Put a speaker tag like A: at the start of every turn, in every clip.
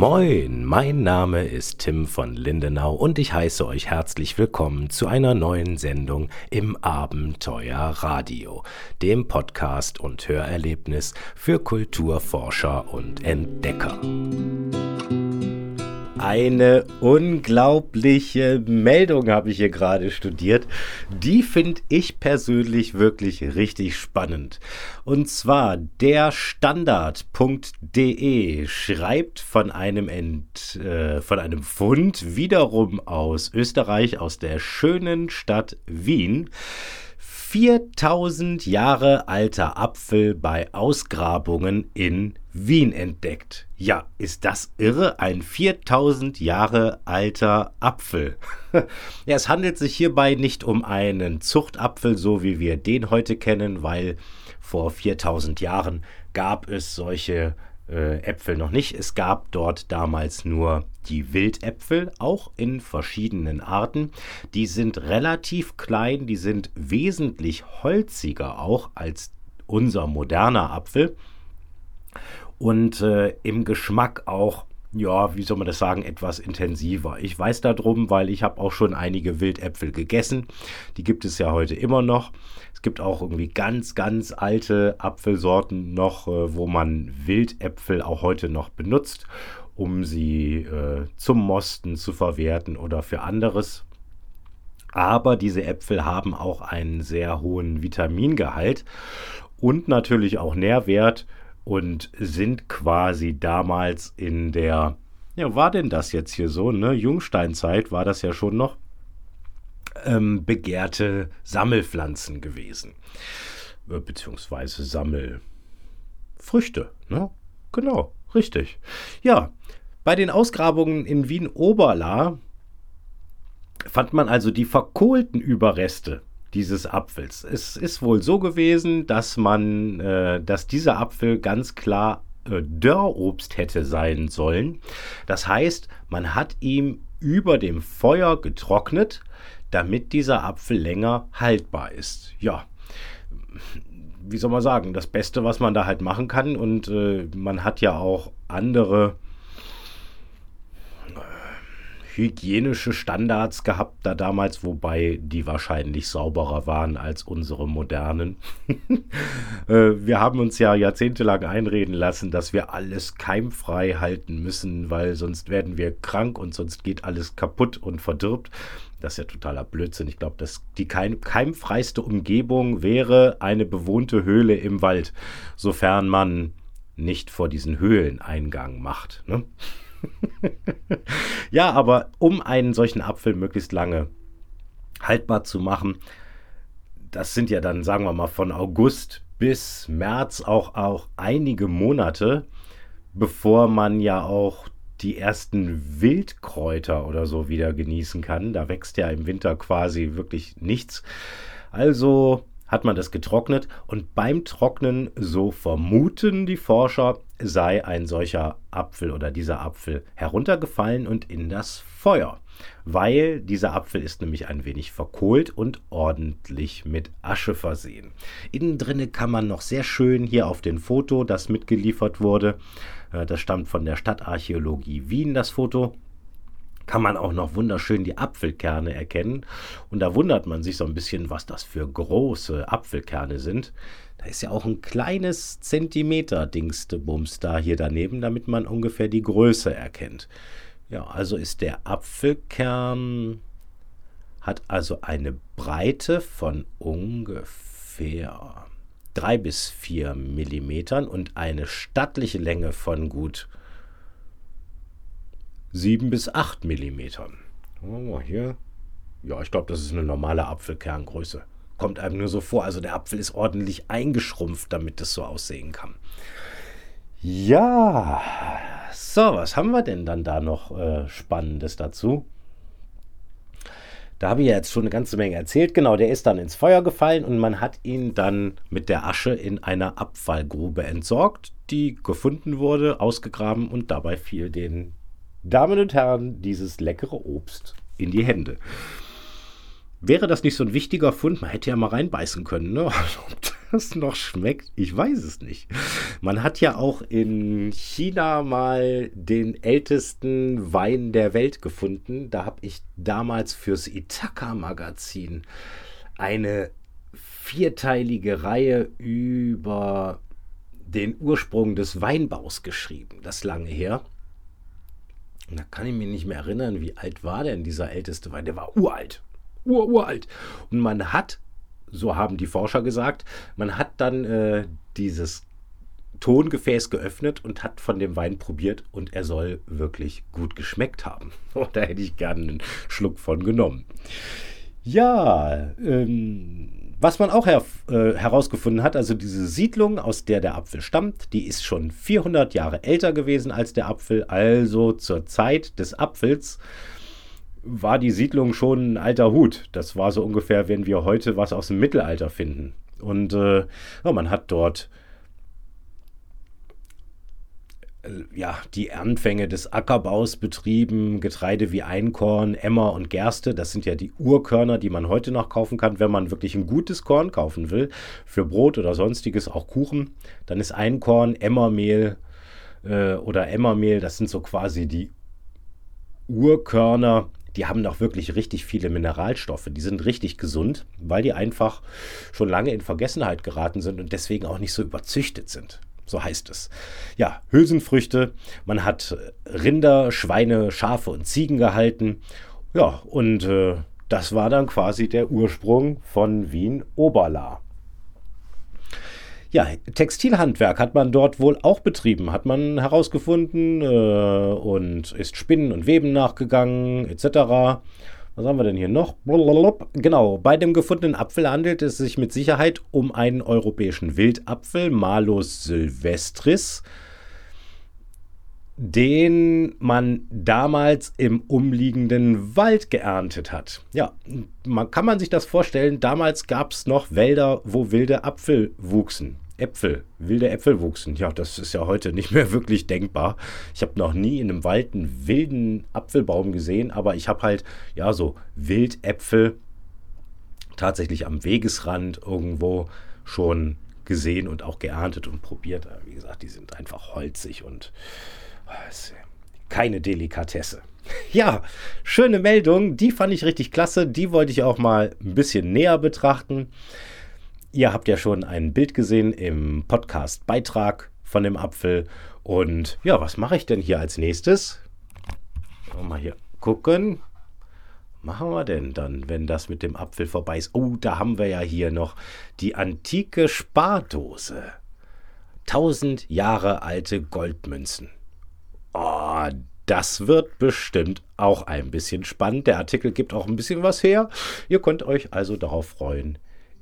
A: Moin, mein Name ist Tim von Lindenau und ich heiße euch herzlich willkommen zu einer neuen Sendung im Abenteuer Radio, dem Podcast und Hörerlebnis für Kulturforscher und Entdecker. Eine unglaubliche Meldung habe ich hier gerade studiert. Die finde ich persönlich wirklich richtig spannend. Und zwar der Standard.de schreibt von einem, Ent, äh, von einem Fund wiederum aus Österreich, aus der schönen Stadt Wien. 4000 Jahre alter Apfel bei Ausgrabungen in Wien entdeckt. Ja, ist das irre? Ein 4000 Jahre alter Apfel. ja, es handelt sich hierbei nicht um einen Zuchtapfel, so wie wir den heute kennen, weil vor 4000 Jahren gab es solche äh, Äpfel noch nicht. Es gab dort damals nur die Wildäpfel, auch in verschiedenen Arten. Die sind relativ klein, die sind wesentlich holziger auch als unser moderner Apfel und äh, im Geschmack auch ja, wie soll man das sagen, etwas intensiver. Ich weiß darum, weil ich habe auch schon einige Wildäpfel gegessen. Die gibt es ja heute immer noch. Es gibt auch irgendwie ganz, ganz alte Apfelsorten noch, äh, wo man Wildäpfel auch heute noch benutzt, um sie äh, zum Mosten zu verwerten oder für anderes. Aber diese Äpfel haben auch einen sehr hohen Vitamingehalt und natürlich auch Nährwert und sind quasi damals in der, ja, war denn das jetzt hier so, ne? Jungsteinzeit war das ja schon noch, ähm, begehrte Sammelpflanzen gewesen. Äh, beziehungsweise Sammelfrüchte, ne? Genau, richtig. Ja, bei den Ausgrabungen in Wien-Oberla fand man also die verkohlten Überreste dieses Apfels. Es ist wohl so gewesen, dass man, äh, dass dieser Apfel ganz klar äh, Dörrobst hätte sein sollen. Das heißt, man hat ihm über dem Feuer getrocknet, damit dieser Apfel länger haltbar ist. Ja, wie soll man sagen, das Beste, was man da halt machen kann. Und äh, man hat ja auch andere hygienische Standards gehabt da damals, wobei die wahrscheinlich sauberer waren als unsere modernen. Äh, wir haben uns ja jahrzehntelang einreden lassen, dass wir alles keimfrei halten müssen, weil sonst werden wir krank und sonst geht alles kaputt und verdirbt. Das ist ja totaler Blödsinn. Ich glaube, dass die keim keimfreiste Umgebung wäre eine bewohnte Höhle im Wald, sofern man nicht vor diesen Höhleneingang macht. Ne? ja, aber um einen solchen Apfel möglichst lange haltbar zu machen, das sind ja dann, sagen wir mal, von August bis März auch, auch einige Monate, bevor man ja auch die ersten Wildkräuter oder so wieder genießen kann. Da wächst ja im Winter quasi wirklich nichts. Also hat man das getrocknet und beim Trocknen, so vermuten die Forscher, sei ein solcher Apfel oder dieser Apfel heruntergefallen und in das Feuer, weil dieser Apfel ist nämlich ein wenig verkohlt und ordentlich mit Asche versehen. Innen drinne kann man noch sehr schön hier auf dem Foto, das mitgeliefert wurde, äh, das stammt von der Stadtarchäologie Wien, das Foto, kann man auch noch wunderschön die Apfelkerne erkennen. Und da wundert man sich so ein bisschen, was das für große Apfelkerne sind. Da ist ja auch ein kleines Zentimeter-Dingstebums da hier daneben, damit man ungefähr die Größe erkennt. Ja, also ist der Apfelkern, hat also eine Breite von ungefähr 3 bis 4 Millimetern und eine stattliche Länge von gut 7 bis 8 Millimetern. Oh, hier. Ja, ich glaube, das ist eine normale Apfelkerngröße. Kommt einem nur so vor. Also der Apfel ist ordentlich eingeschrumpft, damit es so aussehen kann. Ja, so, was haben wir denn dann da noch äh, Spannendes dazu? Da habe ich ja jetzt schon eine ganze Menge erzählt. Genau, der ist dann ins Feuer gefallen und man hat ihn dann mit der Asche in einer Abfallgrube entsorgt, die gefunden wurde, ausgegraben und dabei fiel den Damen und Herren, dieses leckere Obst in die Hände. Wäre das nicht so ein wichtiger Fund? Man hätte ja mal reinbeißen können, ne? das noch schmeckt, ich weiß es nicht. Man hat ja auch in China mal den ältesten Wein der Welt gefunden. Da habe ich damals fürs Ithaka-Magazin eine vierteilige Reihe über den Ursprung des Weinbaus geschrieben. Das lange her. Und da kann ich mich nicht mehr erinnern, wie alt war denn dieser älteste Wein. Der war uralt. Ur, uralt. Und man hat, so haben die Forscher gesagt, man hat dann äh, dieses Tongefäß geöffnet und hat von dem Wein probiert und er soll wirklich gut geschmeckt haben. Da hätte ich gerne einen Schluck von genommen. Ja, ähm, was man auch her äh, herausgefunden hat, also diese Siedlung, aus der der Apfel stammt, die ist schon 400 Jahre älter gewesen als der Apfel. Also zur Zeit des Apfels war die Siedlung schon ein alter Hut. Das war so ungefähr, wenn wir heute was aus dem Mittelalter finden. Und äh, ja, man hat dort äh, ja, die Anfänge des Ackerbaus betrieben, Getreide wie Einkorn, Emmer und Gerste. Das sind ja die Urkörner, die man heute noch kaufen kann, wenn man wirklich ein gutes Korn kaufen will. Für Brot oder sonstiges, auch Kuchen. Dann ist Einkorn, Emmermehl äh, oder Emmermehl, das sind so quasi die Urkörner. Die haben noch wirklich richtig viele Mineralstoffe. Die sind richtig gesund, weil die einfach schon lange in Vergessenheit geraten sind und deswegen auch nicht so überzüchtet sind so heißt es. Ja, Hülsenfrüchte, man hat Rinder, Schweine, Schafe und Ziegen gehalten. Ja, und äh, das war dann quasi der Ursprung von Wien Oberla. Ja, Textilhandwerk hat man dort wohl auch betrieben, hat man herausgefunden äh, und ist Spinnen und Weben nachgegangen etc. Was haben wir denn hier noch? Genau, bei dem gefundenen Apfel handelt es sich mit Sicherheit um einen europäischen Wildapfel, Malus sylvestris, den man damals im umliegenden Wald geerntet hat. Ja, man kann man sich das vorstellen, damals gab es noch Wälder, wo wilde Apfel wuchsen. Äpfel, wilde Äpfel wuchsen. Ja, das ist ja heute nicht mehr wirklich denkbar. Ich habe noch nie in einem Wald einen wilden Apfelbaum gesehen, aber ich habe halt, ja, so Wildäpfel tatsächlich am Wegesrand irgendwo schon gesehen und auch geerntet und probiert. Wie gesagt, die sind einfach holzig und oh, keine Delikatesse. Ja, schöne Meldung, die fand ich richtig klasse, die wollte ich auch mal ein bisschen näher betrachten. Ihr habt ja schon ein Bild gesehen im Podcast-Beitrag von dem Apfel. Und ja, was mache ich denn hier als nächstes? Mal hier gucken. Machen wir denn dann, wenn das mit dem Apfel vorbei ist? Oh, da haben wir ja hier noch die antike Spardose. Tausend Jahre alte Goldmünzen. Oh, das wird bestimmt auch ein bisschen spannend. Der Artikel gibt auch ein bisschen was her. Ihr könnt euch also darauf freuen,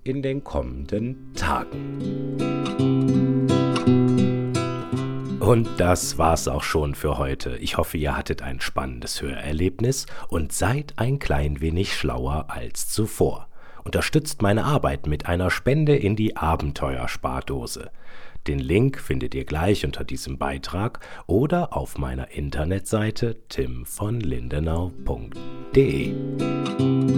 A: in den kommenden Tagen. Und das war's auch schon für heute. Ich hoffe, ihr hattet ein spannendes Hörerlebnis und seid ein klein wenig schlauer als zuvor. Unterstützt meine Arbeit mit einer Spende in die Abenteuerspardose. Den Link findet ihr gleich unter diesem Beitrag oder auf meiner Internetseite timvonlindenau.de.